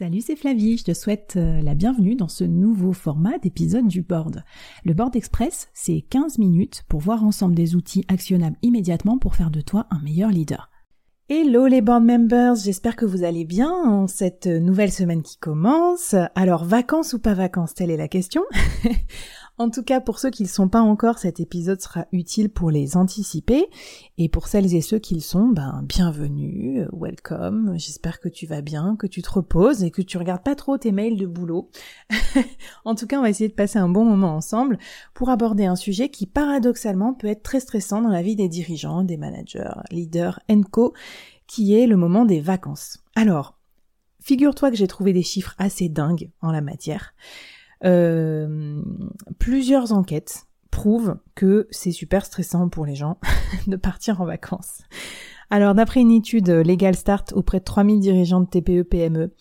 Salut, c'est Flavie, je te souhaite euh, la bienvenue dans ce nouveau format d'épisode du board. Le board express, c'est 15 minutes pour voir ensemble des outils actionnables immédiatement pour faire de toi un meilleur leader. Hello les board members, j'espère que vous allez bien en cette nouvelle semaine qui commence. Alors vacances ou pas vacances, telle est la question. En tout cas, pour ceux qui ne le sont pas encore, cet épisode sera utile pour les anticiper. Et pour celles et ceux qui le sont, ben, bienvenue, welcome. J'espère que tu vas bien, que tu te reposes et que tu regardes pas trop tes mails de boulot. en tout cas, on va essayer de passer un bon moment ensemble pour aborder un sujet qui paradoxalement peut être très stressant dans la vie des dirigeants, des managers, leaders, co, qui est le moment des vacances. Alors, figure-toi que j'ai trouvé des chiffres assez dingues en la matière. Euh, plusieurs enquêtes prouvent que c'est super stressant pour les gens de partir en vacances. Alors d'après une étude Legal Start auprès de 3000 dirigeants de TPE-PME,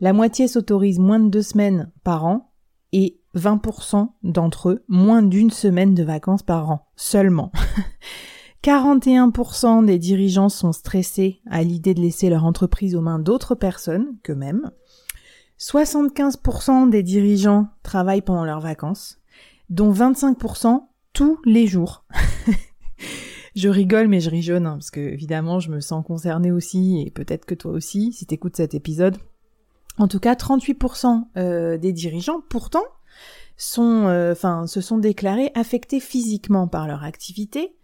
la moitié s'autorise moins de deux semaines par an et 20% d'entre eux moins d'une semaine de vacances par an seulement. 41% des dirigeants sont stressés à l'idée de laisser leur entreprise aux mains d'autres personnes qu'eux-mêmes. 75% des dirigeants travaillent pendant leurs vacances, dont 25% tous les jours. je rigole mais je ris hein, parce que évidemment je me sens concernée aussi et peut-être que toi aussi si t'écoutes cet épisode. En tout cas, 38% euh, des dirigeants pourtant sont, euh, se sont déclarés affectés physiquement par leur activité,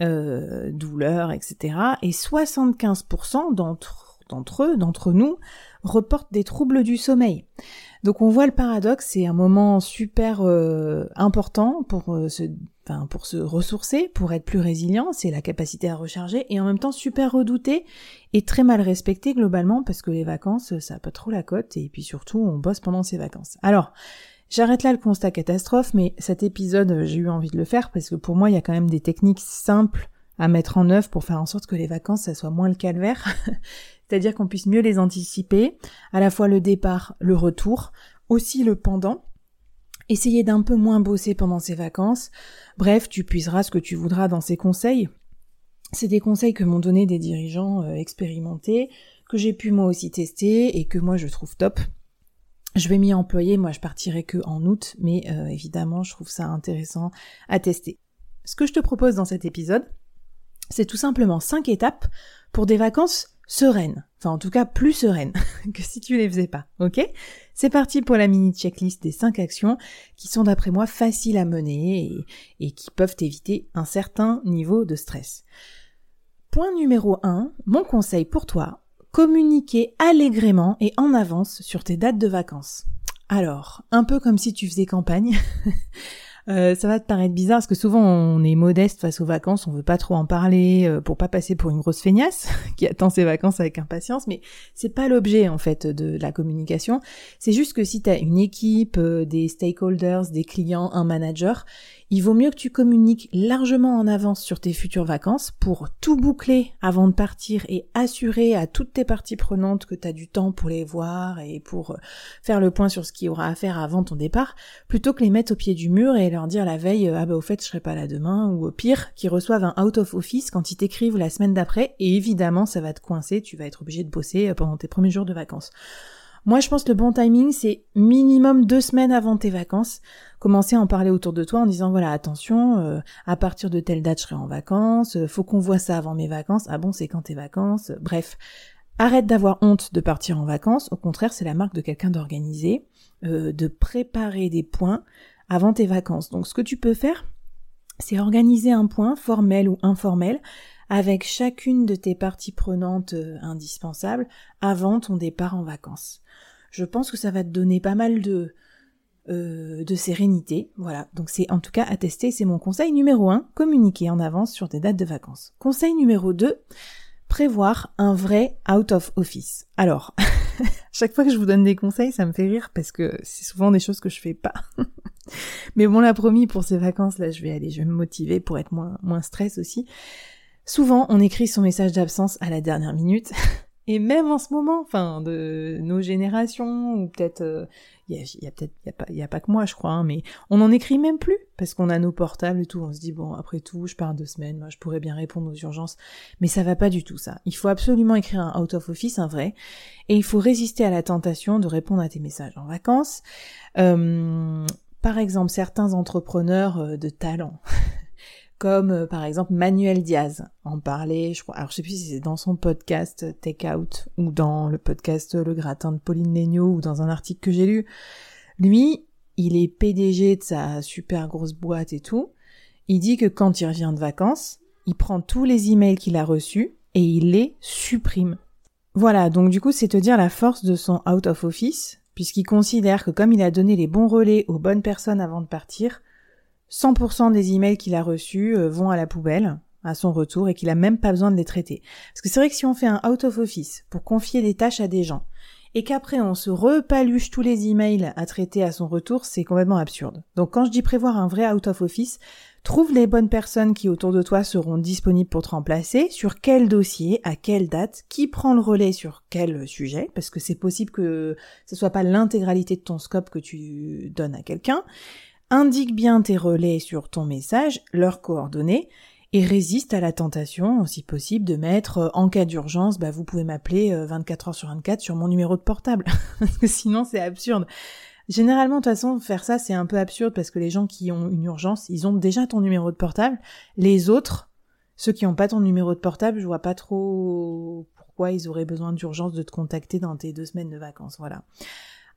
euh, douleur, etc. Et 75% d'entre d'entre eux, d'entre nous, reportent des troubles du sommeil. Donc on voit le paradoxe, c'est un moment super euh, important pour euh, se, enfin, pour se ressourcer, pour être plus résilient, c'est la capacité à recharger, et en même temps super redouté et très mal respecté globalement parce que les vacances, ça a pas trop la cote, et puis surtout on bosse pendant ces vacances. Alors, J'arrête là le constat catastrophe, mais cet épisode, j'ai eu envie de le faire parce que pour moi, il y a quand même des techniques simples à mettre en œuvre pour faire en sorte que les vacances, ça soit moins le calvaire. c'est-à-dire qu'on puisse mieux les anticiper, à la fois le départ, le retour, aussi le pendant, essayer d'un peu moins bosser pendant ces vacances, bref, tu puiseras ce que tu voudras dans ces conseils. C'est des conseils que m'ont donné des dirigeants euh, expérimentés, que j'ai pu moi aussi tester et que moi je trouve top. Je vais m'y employer, moi je partirai que en août, mais euh, évidemment je trouve ça intéressant à tester. Ce que je te propose dans cet épisode, c'est tout simplement cinq étapes pour des vacances sereine. Enfin, en tout cas, plus sereine que si tu les faisais pas. Ok? C'est parti pour la mini checklist des 5 actions qui sont d'après moi faciles à mener et, et, qui peuvent éviter un certain niveau de stress. Point numéro 1, mon conseil pour toi, communiquer allègrement et en avance sur tes dates de vacances. Alors, un peu comme si tu faisais campagne. Euh, ça va te paraître bizarre parce que souvent on est modeste face aux vacances, on veut pas trop en parler euh, pour pas passer pour une grosse feignasse qui attend ses vacances avec impatience, mais c'est pas l'objet en fait de la communication. C'est juste que si tu as une équipe, euh, des stakeholders, des clients, un manager, il vaut mieux que tu communiques largement en avance sur tes futures vacances pour tout boucler avant de partir et assurer à toutes tes parties prenantes que tu as du temps pour les voir et pour faire le point sur ce qu'il y aura à faire avant ton départ, plutôt que les mettre au pied du mur et leur dire la veille ah bah au fait je serai pas là demain ou au pire qu'ils reçoivent un out of office quand ils t'écrivent la semaine d'après et évidemment ça va te coincer, tu vas être obligé de bosser pendant tes premiers jours de vacances. Moi, je pense que le bon timing, c'est minimum deux semaines avant tes vacances. Commencer à en parler autour de toi en disant, voilà, attention, euh, à partir de telle date, je serai en vacances, euh, faut qu'on voit ça avant mes vacances. Ah bon, c'est quand tes vacances? Bref, arrête d'avoir honte de partir en vacances. Au contraire, c'est la marque de quelqu'un d'organisé, euh, de préparer des points avant tes vacances. Donc, ce que tu peux faire, c'est organiser un point, formel ou informel, avec chacune de tes parties prenantes indispensables avant ton départ en vacances je pense que ça va te donner pas mal de, euh, de sérénité. Voilà, donc c'est en tout cas à tester, c'est mon conseil numéro 1, communiquer en avance sur tes dates de vacances. Conseil numéro 2, prévoir un vrai out of office. Alors, chaque fois que je vous donne des conseils, ça me fait rire parce que c'est souvent des choses que je fais pas. Mais bon, l'a promis, pour ces vacances, là, je vais aller, je vais me motiver pour être moins, moins stress aussi. Souvent, on écrit son message d'absence à la dernière minute. Et même en ce moment, enfin, de nos générations, ou peut-être, il y a, peut-être, il y a pas, y a pas que moi, je crois, hein, mais on n'en écrit même plus parce qu'on a nos portables et tout. On se dit bon, après tout, je pars deux semaines, moi, je pourrais bien répondre aux urgences, mais ça va pas du tout ça. Il faut absolument écrire un out of office, un vrai, et il faut résister à la tentation de répondre à tes messages en vacances. Euh, par exemple, certains entrepreneurs euh, de talent comme euh, par exemple Manuel Diaz en parlait, je crois, alors je sais plus si c'est dans son podcast Take Out ou dans le podcast Le Gratin de Pauline Legnaud ou dans un article que j'ai lu. Lui, il est PDG de sa super grosse boîte et tout. Il dit que quand il revient de vacances, il prend tous les emails qu'il a reçus et il les supprime. Voilà, donc du coup, c'est te dire la force de son out of office, puisqu'il considère que comme il a donné les bons relais aux bonnes personnes avant de partir, 100% des emails qu'il a reçus euh, vont à la poubelle à son retour et qu'il a même pas besoin de les traiter. Parce que c'est vrai que si on fait un out of office pour confier des tâches à des gens et qu'après on se repaluche tous les emails à traiter à son retour, c'est complètement absurde. Donc quand je dis prévoir un vrai out of office, trouve les bonnes personnes qui autour de toi seront disponibles pour te remplacer, sur quel dossier, à quelle date, qui prend le relais sur quel sujet, parce que c'est possible que ce soit pas l'intégralité de ton scope que tu donnes à quelqu'un. Indique bien tes relais sur ton message, leurs coordonnées, et résiste à la tentation, si possible, de mettre euh, en cas d'urgence, bah vous pouvez m'appeler 24 euh, heures sur 24 sur mon numéro de portable, sinon c'est absurde. Généralement, de toute façon, faire ça c'est un peu absurde parce que les gens qui ont une urgence, ils ont déjà ton numéro de portable. Les autres, ceux qui n'ont pas ton numéro de portable, je vois pas trop pourquoi ils auraient besoin d'urgence de te contacter dans tes deux semaines de vacances. Voilà.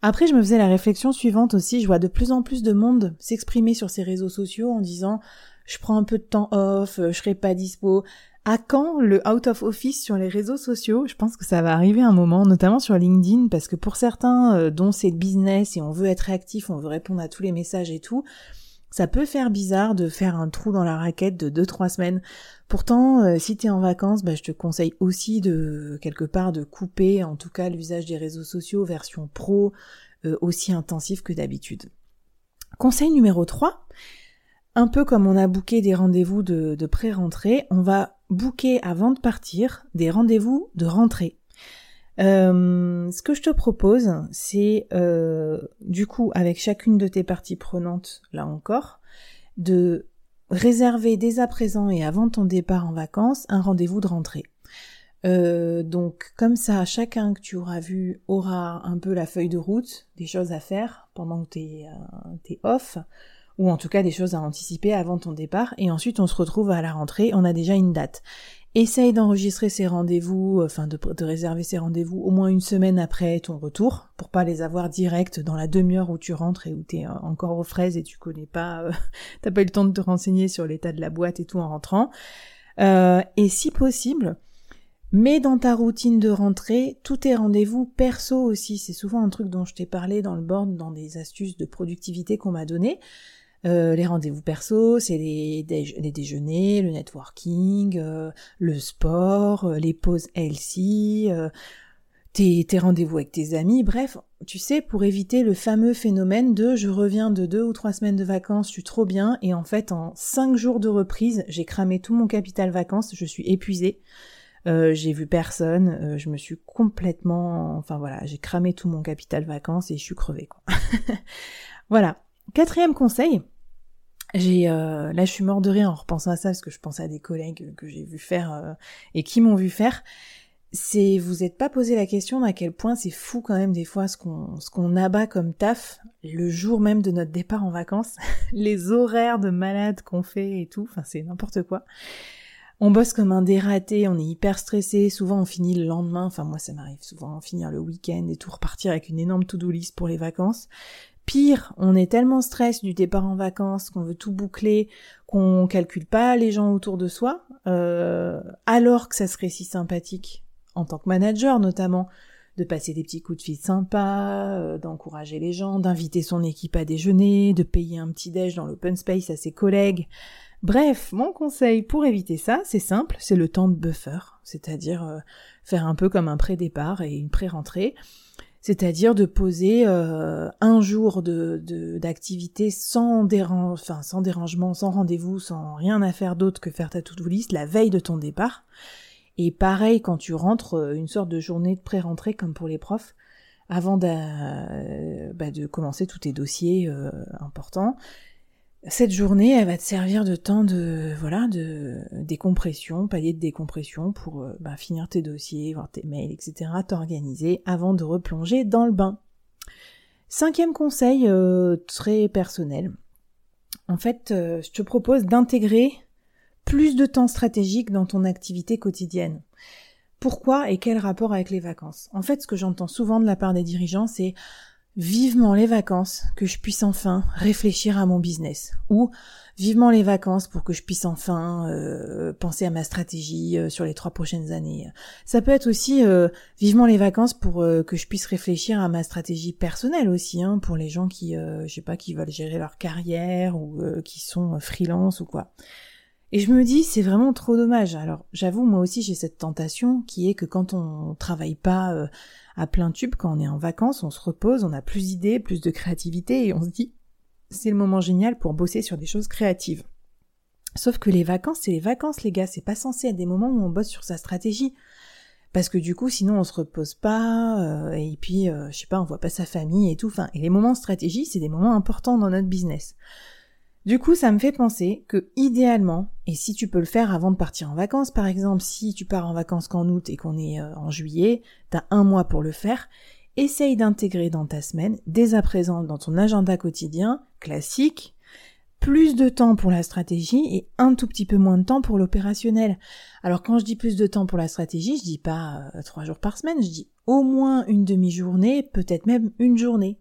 Après, je me faisais la réflexion suivante aussi, je vois de plus en plus de monde s'exprimer sur ces réseaux sociaux en disant je prends un peu de temps off, euh, je serai pas dispo. À quand le out of office sur les réseaux sociaux? Je pense que ça va arriver un moment, notamment sur LinkedIn, parce que pour certains euh, dont c'est business et on veut être réactif, on veut répondre à tous les messages et tout, ça peut faire bizarre de faire un trou dans la raquette de 2-3 semaines. Pourtant, euh, si t'es en vacances, bah, je te conseille aussi de quelque part de couper en tout cas l'usage des réseaux sociaux version pro euh, aussi intensif que d'habitude. Conseil numéro 3, un peu comme on a booké des rendez-vous de, de pré-rentrée, on va booker avant de partir des rendez-vous de rentrée. Euh, ce que je te propose, c'est du coup avec chacune de tes parties prenantes, là encore, de réserver dès à présent et avant ton départ en vacances un rendez-vous de rentrée. Euh, donc comme ça, chacun que tu auras vu aura un peu la feuille de route, des choses à faire pendant que t'es euh, off, ou en tout cas des choses à anticiper avant ton départ, et ensuite on se retrouve à la rentrée, on a déjà une date. Essaye d'enregistrer ces rendez-vous, enfin de, réserver ces rendez-vous au moins une semaine après ton retour, pour pas les avoir direct dans la demi-heure où tu rentres et où t'es euh, encore aux fraises et tu connais pas, euh, t'as pas eu le temps de te renseigner sur l'état de la boîte et tout en rentrant. Euh, et si possible, mets dans ta routine de rentrée tous tes rendez-vous perso aussi. C'est souvent un truc dont je t'ai parlé dans le board, dans des astuces de productivité qu'on m'a donné. Euh, les rendez-vous perso, c'est les, déjeuners, le networking, euh, le sport, euh, les pauses healthy, tes, tes rendez-vous avec tes amis, bref, tu sais, pour éviter le fameux phénomène de je reviens de deux ou trois semaines de vacances, je suis trop bien, et en fait en cinq jours de reprise, j'ai cramé tout mon capital vacances, je suis épuisée. j'ai vu personne, je me suis complètement, enfin voilà, j'ai cramé tout mon capital vacances et je suis crevée voilà. Quatrième conseil, j'ai euh, là je suis mort de rire en repensant à ça parce que je pense à des collègues que j'ai vu faire euh, et qui m'ont vu faire. C'est vous êtes pas posé la question à quel point c'est fou quand même des fois ce qu'on ce qu'on abat comme taf le jour même de notre départ en vacances, les horaires de malade qu'on fait et tout, enfin c'est n'importe quoi. On bosse comme un dératé, on est hyper stressé, souvent on finit le lendemain, enfin moi ça m'arrive souvent finir le week-end et tout repartir avec une énorme to-do list pour les vacances. Pire, on est tellement stress du départ en vacances qu'on veut tout boucler, qu'on calcule pas les gens autour de soi, euh, alors que ça serait si sympathique, en tant que manager notamment, de passer des petits coups de fil sympas, euh, d'encourager les gens, d'inviter son équipe à déjeuner, de payer un petit déj dans l'open space à ses collègues. Bref, mon conseil pour éviter ça, c'est simple, c'est le temps de buffer, c'est-à-dire euh, faire un peu comme un pré-départ et une pré-rentrée c'est-à-dire de poser euh, un jour de d'activité sans, dérange, enfin, sans dérangement, sans rendez-vous, sans rien à faire d'autre que faire ta to-do list la veille de ton départ. Et pareil quand tu rentres, euh, une sorte de journée de pré-rentrée comme pour les profs, avant de, bah, de commencer tous tes dossiers euh, importants. Cette journée, elle va te servir de temps de voilà de décompression, palier de décompression pour euh, bah, finir tes dossiers, voir tes mails, etc. T'organiser avant de replonger dans le bain. Cinquième conseil très personnel. En fait, je te propose d'intégrer plus de temps stratégique dans ton activité quotidienne. Pourquoi et quel rapport avec les vacances? En fait, ce que j'entends souvent de la part des dirigeants, c'est vivement les vacances que je puisse enfin réfléchir à mon business ou vivement les vacances pour que je puisse enfin euh, penser à ma stratégie euh, sur les trois prochaines années. Ça peut être aussi euh, vivement les vacances pour que je puisse réfléchir à ma stratégie personnelle aussi, hein, pour les gens qui, je sais pas, qui veulent gérer leur carrière ou qui sont freelance ou quoi. Et je me dis, c'est vraiment trop dommage. Alors, j'avoue, moi aussi, j'ai cette tentation qui est que quand on travaille pas euh, à plein tube, quand on est en vacances, on se repose, on a plus d'idées, plus de créativité, et on se dit, c'est le moment génial pour bosser sur des choses créatives. Sauf que les vacances, c'est les vacances, les gars. C'est pas censé être des moments où on bosse sur sa stratégie. Parce que du coup, sinon, on se repose pas, euh, et puis, euh, je sais pas, on voit pas sa famille et tout. Enfin, et les moments stratégie, c'est des moments importants dans notre business. Du coup, ça me fait penser que idéalement, et si tu peux le faire avant de partir en vacances, par exemple, si tu pars en vacances qu'en août et qu'on est euh, en juillet, t'as un mois pour le faire, essaye d'intégrer dans ta semaine, dès à présent dans ton agenda quotidien, classique, plus de temps pour la stratégie et un tout petit peu moins de temps pour l'opérationnel. Alors quand je dis plus de temps pour la stratégie, je dis pas euh, trois jours par semaine, je dis au moins une demi-journée, peut-être même une journée,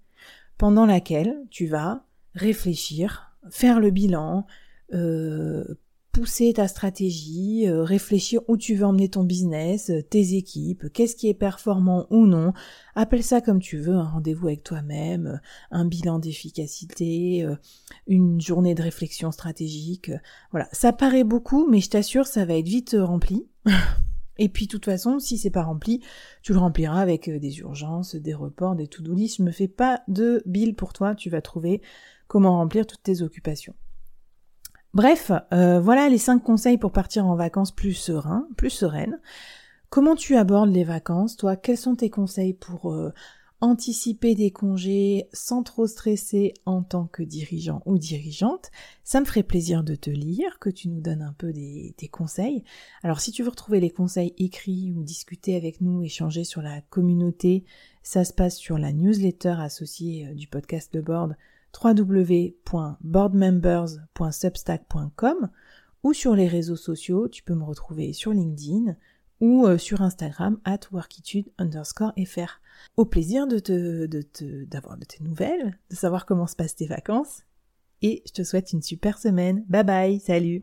pendant laquelle tu vas réfléchir, faire le bilan, euh, pousser ta stratégie, euh, réfléchir où tu veux emmener ton business, euh, tes équipes, qu'est-ce qui est performant ou non. Appelle ça comme tu veux, un rendez-vous avec toi-même, un bilan d'efficacité, une journée de réflexion stratégique. Voilà, ça paraît beaucoup, mais je t'assure, ça va être vite rempli. Et puis, de toute façon, si c'est pas rempli, tu le rempliras avec des urgences, des reports, des to-do list. Je me fais pas de bill pour toi. Tu vas trouver comment remplir toutes tes occupations. Bref, euh, voilà les cinq conseils pour partir en vacances plus serein, plus sereine. Comment tu abordes les vacances, toi? Quels sont tes conseils pour euh, anticiper des congés sans trop stresser en tant que dirigeant ou dirigeante? Ça me ferait plaisir de te lire, que tu nous donnes un peu des, conseils. Alors si tu veux retrouver les conseils écrits ou discuter avec nous, échanger sur la communauté, ça se passe sur la newsletter associée euh, du podcast de Board www.boardmembers.substack.com ou sur les réseaux sociaux, tu peux me retrouver sur LinkedIn ou euh, sur Instagram at workitude underscore fr. Au plaisir de te, de d'avoir de tes nouvelles, de savoir comment se passent tes vacances. Et je te souhaite une super semaine. Bye bye, salut